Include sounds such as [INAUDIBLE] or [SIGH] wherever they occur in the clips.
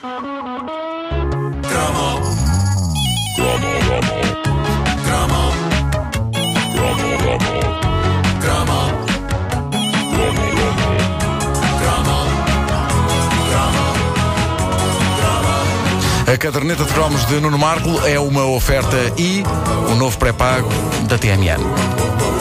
A caderneta de cromos de Nuno Marco é uma oferta e o novo pré-pago da TMN.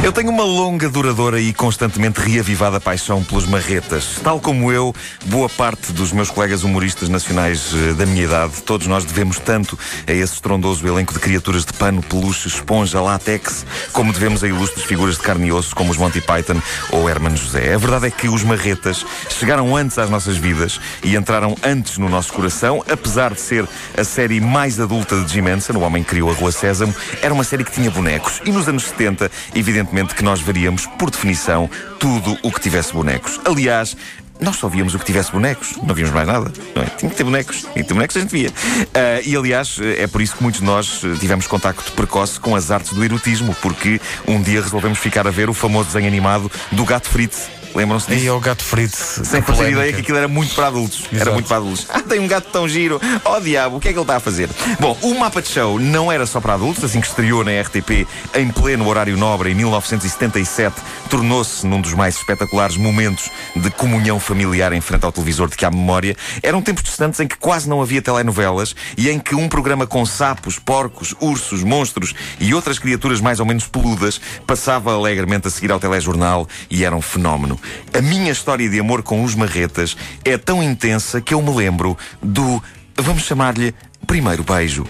Eu tenho uma longa, duradoura e constantemente reavivada paixão pelos marretas. Tal como eu, boa parte dos meus colegas humoristas nacionais eh, da minha idade, todos nós devemos tanto a esse estrondoso elenco de criaturas de pano, peluche, esponja, látex, como devemos a ilustres figuras de carne e osso como os Monty Python ou Herman José. A verdade é que os marretas chegaram antes às nossas vidas e entraram antes no nosso coração, apesar de ser a série mais adulta de Jim Henson, o homem que criou a Rua Sésamo, era uma série que tinha bonecos. E nos anos 70, evidentemente, que nós veríamos, por definição, tudo o que tivesse bonecos. Aliás, nós só víamos o que tivesse bonecos, não víamos mais nada. Não é? Tinha que ter bonecos, tinha que ter bonecos, a gente via. Uh, e aliás, é por isso que muitos de nós tivemos contacto precoce com as artes do erotismo, porque um dia resolvemos ficar a ver o famoso desenho animado do gato frito. Lembram-se disso? E o gato frito. Sem fazer ideia que aquilo era muito para adultos. Exato. Era muito para adultos. Ah, tem um gato tão giro. Oh diabo, o que é que ele está a fazer? Bom, o mapa de show não era só para adultos, assim que estreou na RTP em pleno horário nobre em 1977, tornou-se num dos mais espetaculares momentos de comunhão familiar em frente ao televisor de que há memória. Eram tempos distantes em que quase não havia telenovelas e em que um programa com sapos, porcos, ursos, monstros e outras criaturas mais ou menos peludas passava alegremente a seguir ao telejornal e era um fenómeno. A minha história de amor com os marretas é tão intensa que eu me lembro do, vamos chamar-lhe, primeiro beijo.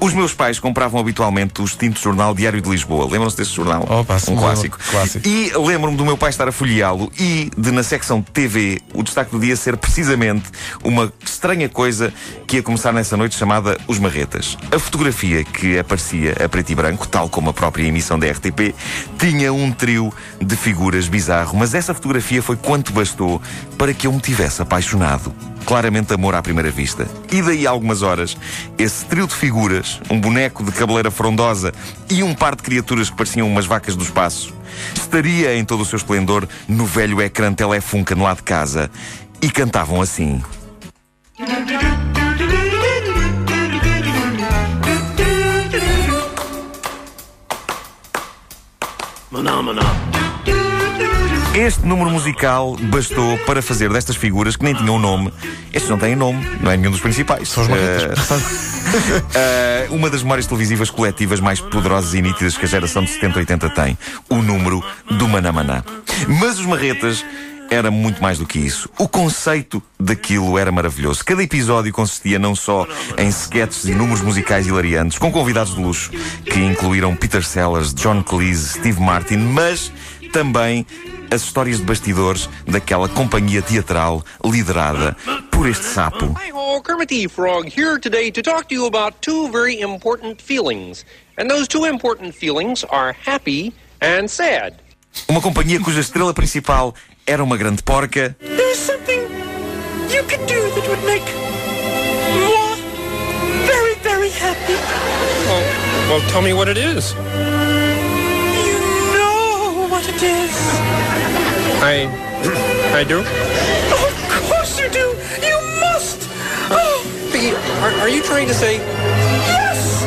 Os meus pais compravam habitualmente o extinto jornal Diário de Lisboa. Lembram-se desse jornal? Opa, um clássico. Clássico. E lembro-me do meu pai estar a folheá-lo e de, na secção de TV, o destaque do dia ser precisamente uma estranha coisa que ia começar nessa noite chamada Os Marretas. A fotografia que aparecia a preto e branco, tal como a própria emissão da RTP, tinha um trio de figuras bizarro, mas essa fotografia foi quanto bastou para que eu me tivesse apaixonado. Claramente amor à primeira vista. E daí a algumas horas, esse trio de figuras, um boneco de cabeleira frondosa e um par de criaturas que pareciam umas vacas do espaço, estaria em todo o seu esplendor no velho ecrã telefunca no lado de casa e cantavam assim. Este número musical bastou para fazer destas figuras que nem tinham nome. Estes não têm nome, não é nenhum dos principais. São os marretas. [LAUGHS] Eh, uma das memórias televisivas coletivas mais poderosas e nítidas que a geração de 70 e 80 tem. O número do Manamaná. Mas os marretas era muito mais do que isso. O conceito daquilo era maravilhoso. Cada episódio consistia não só em sketches e números musicais hilariantes, com convidados de luxo, que incluíram Peter Sellers, John Cleese, Steve Martin, mas também as histórias de bastidores daquela companhia teatral liderada por este sapo. Hi ho, Kermit the Frog here today to talk to you about two very important feelings. And those two important feelings are happy and sad. Uma companhia cuja estrela principal era uma grande porca There's something you can do that would make moi very, very happy. Well, well, tell me what it is. Is. I, I do. Of course you do. You must. Oh, Piggy, are, are you trying to say? yes.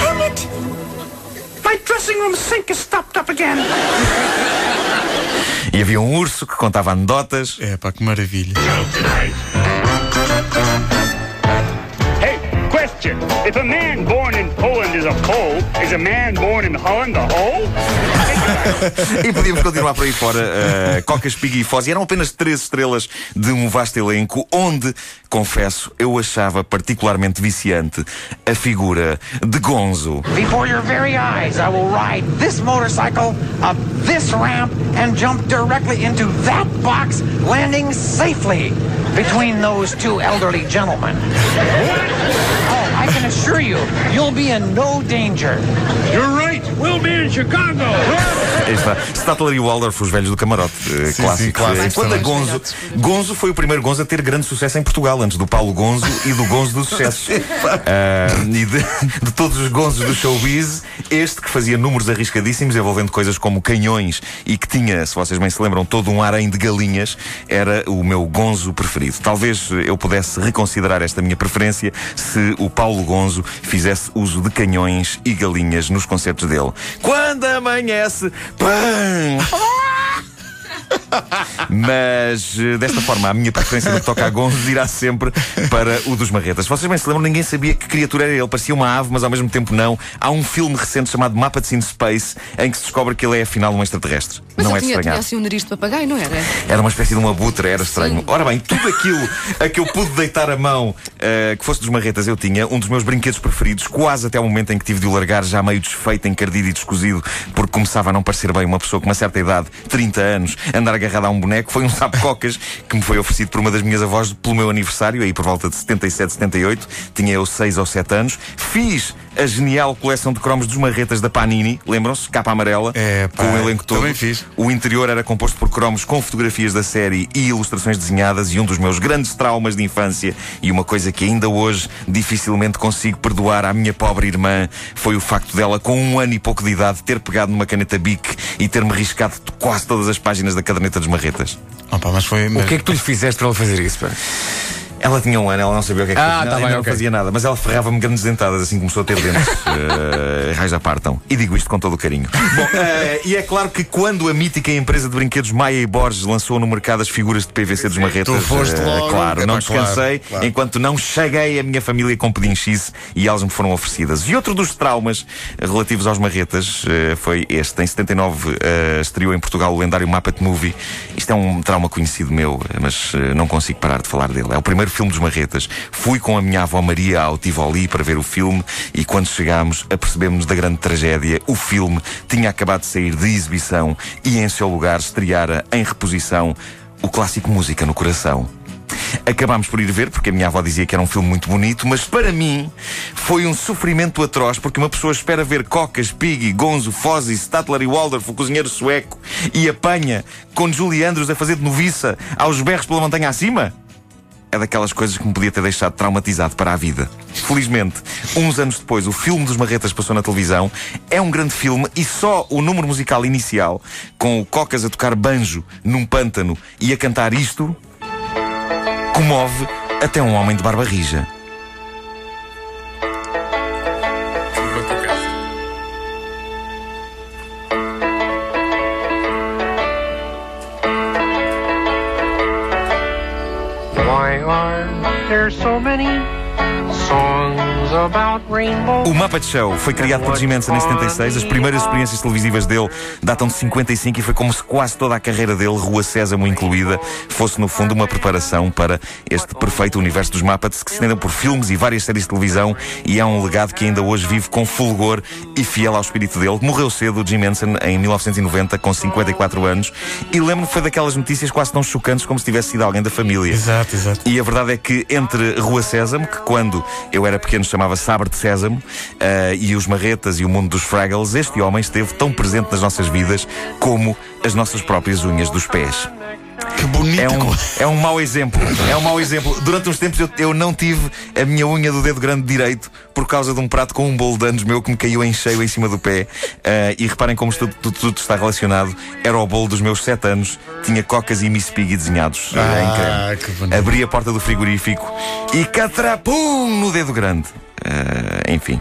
Kermit. My dressing room sink is stopped up again. e havia um urso que contava anedotas. É pá, que maravilha. Hey, question. If a man born in is a Pole, is a man born in Holland a Hole? E podíamos continuar por aí fora. Uh, Cocas, Piggy e Foz. E eram apenas três estrelas de um vasto elenco, onde, confesso, eu achava particularmente viciante a figura de Gonzo. Before your very eyes, I will ride this motorcycle up this ramp and jump directly into that box, landing safely between those two elderly gentlemen. Oh, I can assure you, you'll be in no danger. You're right. We'll be in Chicago. Aí está. Statler e Waldorf, os velhos do camarote. eh, Sim, clássico. sim, Quando a. Gonzo. Gonzo foi o primeiro Gonzo a ter grande sucesso em Portugal, antes do Paulo Gonzo e do Gonzo do sucesso. Ah, [LAUGHS] e de, de todos os Gonzos do showbiz, este que fazia números arriscadíssimos, envolvendo coisas como canhões e que tinha, se vocês bem se lembram, todo um harém de galinhas, era o meu Gonzo preferido. Talvez eu pudesse reconsiderar esta minha preferência se o Paulo Gonzo fizesse uso de canhões e galinhas nos concertos dele. Quando amanhece, Bang! Mas eh, desta forma, a minha preferência no que toca a Gonzo irá sempre para o dos Marretas. Vocês bem se lembram, ninguém sabia que criatura era ele. Parecia uma ave, mas ao mesmo tempo não. Há um filme recente chamado Muppets in Space em que se descobre que ele é afinal um extraterrestre. Mas não é de tinha, tinha assim um nariz de papagaio, não era? Era uma espécie de uma abutre, era estranho. Sim. Ora bem, tudo aquilo a que eu pude deitar a mão eh, que fosse dos marretas eu tinha, um dos meus brinquedos preferidos, quase até o momento em que tive de o largar, já meio desfeito, encardido e descozido, porque começava a não parecer bem uma pessoa com uma certa idade, 30 anos, andar agarrada a um boneco, foi um [LAUGHS] sapo-cocas que me foi oferecido por uma das minhas avós pelo meu aniversário, aí por volta de 77, 78, tinha eu 6 ou 7 anos. Fiz a genial coleção de cromos dos marretas da Panini, lembram-se? Capa amarela, É, pá, com o elenco todo. também fiz. O interior era composto por cromos com fotografias da série e ilustrações desenhadas e um dos meus grandes traumas de infância e uma coisa que ainda hoje dificilmente consigo perdoar à minha pobre irmã foi o facto dela, com um ano e pouco de idade, ter pegado numa caneta Bic e ter-me riscado quase todas as páginas da caderneta dos marretas. Opa, mas foi. O que é que tu lhe fizeste para ele fazer isso? pá? Ela tinha um ano, ela não sabia o que é que Ah, fazia, tá bem, não ok. fazia nada, mas ela ferrava-me grandes dentadas assim começou a ter dentes. uh, [LAUGHS] raios apartam. E digo isto com todo o carinho. Bom, eh, e é claro que quando a mítica empresa de brinquedos Maia e Borges lançou no mercado as figuras de PVC dos marretas, Tu foste eh, logo. claro, É não claro, descansei claro. enquanto não cheguei a minha família com pedinchice e elas me foram oferecidas. E outro dos traumas relativos aos marretas eh, foi este. Em 79 eh, estreou em Portugal o lendário Muppet Movie. Isto é um trauma conhecido meu, mas não consigo parar de falar dele. É o primeiro filme dos marretas. Fui com a minha avó Maria ao Tivoli para ver o filme e quando chegámos apercebemos-nos da grande tragédia. O filme tinha acabado de sair de exibição e em seu lugar estreara em reposição o clássico Música no Coração. Acabámos por ir ver, porque a minha avó dizia que era um filme muito bonito, mas para mim foi um sofrimento atroz, porque uma pessoa espera ver Cocas, Piggy, Gonzo, Fozzie, Statler e Waldorf, o cozinheiro sueco, e apanha com Julie Andrews a fazer de noviça aos berros pela montanha acima? É daquelas coisas que me podia ter deixado traumatizado para a vida. Felizmente, uns anos depois, o filme dos Marretas passou na televisão. É um grande filme e só o número musical inicial, com o Cocas a tocar banjo num pântano e a cantar isto, comove até um homem de barba rija. O Muppet Show foi criado por Jim Henson em 76. As primeiras experiências televisivas dele datam de 55 e foi como se quase toda a carreira dele, Rua Sésamo incluída, fosse no fundo uma preparação para este perfeito universo dos Muppets que se estendem por filmes e várias séries de televisão e é um legado que ainda hoje vive com fulgor e fiel ao espírito dele. Morreu cedo o Jim Henson em 1990 com 54 anos e lembro-me foi daquelas notícias quase tão chocantes como se tivesse sido alguém da família. Exato, exato. E a verdade é que entre Rua Sésamo, que quando eu era pequeno chamava Sabre de Sésamo, eh, e os Marretas e o mundo dos Fraggles, este homem esteve tão presente nas nossas vidas como as nossas próprias unhas dos pés. Que bonito. É um, é um mau exemplo. É um mau exemplo. Durante uns tempos eu, eu não tive a minha unha do dedo grande direito por causa de um prato com um bolo de anos meu que me caiu em cheio em cima do pé. Eh, e reparem como isto tudo, tudo está relacionado. Era o bolo dos meus sete anos, tinha cocas e Miss Piggy desenhados em Ah, creme. que bonito. Abri a porta do frigorífico e catrapum no dedo grande. Eh, enfim.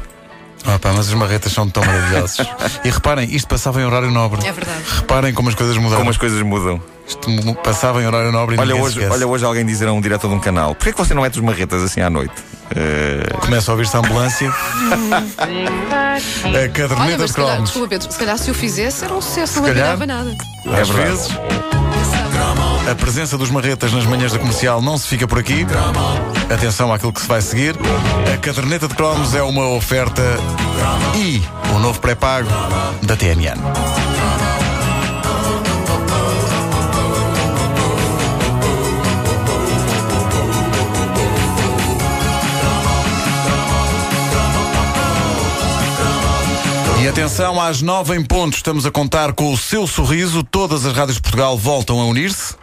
Opa, mas os marretas são tão maravilhosos. [LAUGHS] e reparem, isto passava em horário nobre. É verdade. Reparem como as coisas mudaram. Como as coisas mudam. Isto mu- passava em horário nobre e Olha ninguém se hoje, esquece. olha hoje alguém dizer a um diretor de um canal: Porquê que você não mete os marretas assim à noite? Eh, Começa a ouvir-se a ambulância. [LAUGHS] a Olha, caderneta mas de se calhar, cromos. desculpa Pedro, se calhar se o fizesse era um sucesso, não calhar. ganhava nada. Às verdade. vezes, a presença dos marretas nas manhãs da comercial não se fica por aqui. Atenção àquilo que se vai seguir. A caderneta de cromos é uma oferta e o novo pré-pago da TMN. Atenção, às nove em ponto estamos a contar com o seu sorriso. Todas as rádios de Portugal voltam a unir-se.